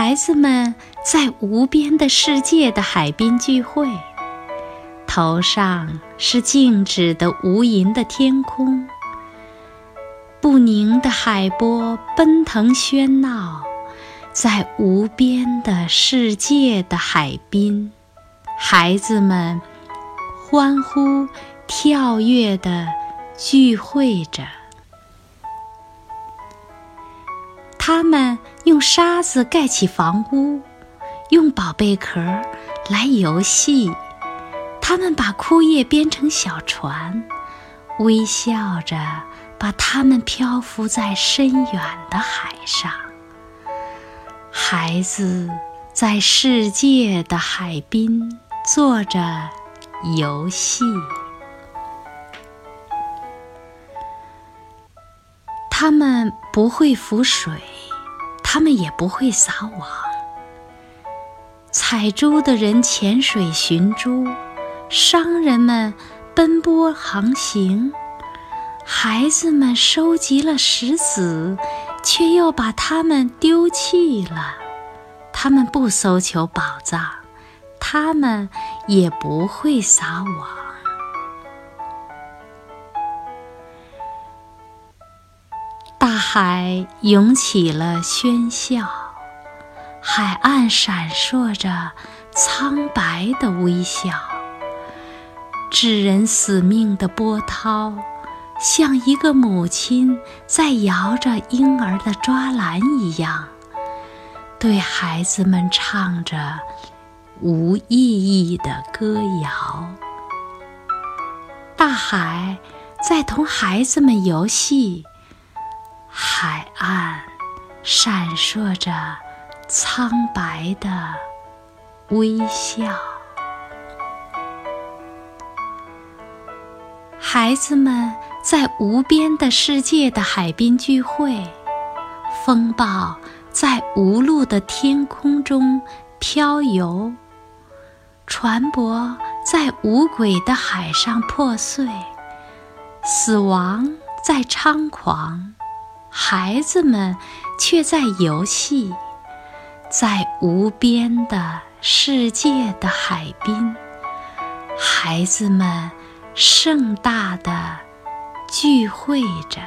孩子们在无边的世界的海边聚会，头上是静止的无垠的天空，不宁的海波奔腾喧闹，在无边的世界的海滨，孩子们欢呼跳跃的聚会着。他们用沙子盖起房屋，用宝贝壳来游戏。他们把枯叶编成小船，微笑着把它们漂浮在深远的海上。孩子在世界的海滨坐着游戏，他们不会浮水。他们也不会撒网。采珠的人潜水寻珠，商人们奔波航行，孩子们收集了石子，却又把它们丢弃了。他们不搜求宝藏，他们也不会撒网。海涌起了喧嚣，海岸闪烁着苍白的微笑。致人死命的波涛，像一个母亲在摇着婴儿的抓篮一样，对孩子们唱着无意义的歌谣。大海在同孩子们游戏。海岸闪烁着苍白的微笑，孩子们在无边的世界的海边聚会，风暴在无路的天空中飘游，船舶在无轨的海上破碎，死亡在猖狂。孩子们却在游戏，在无边的世界的海滨，孩子们盛大的聚会着。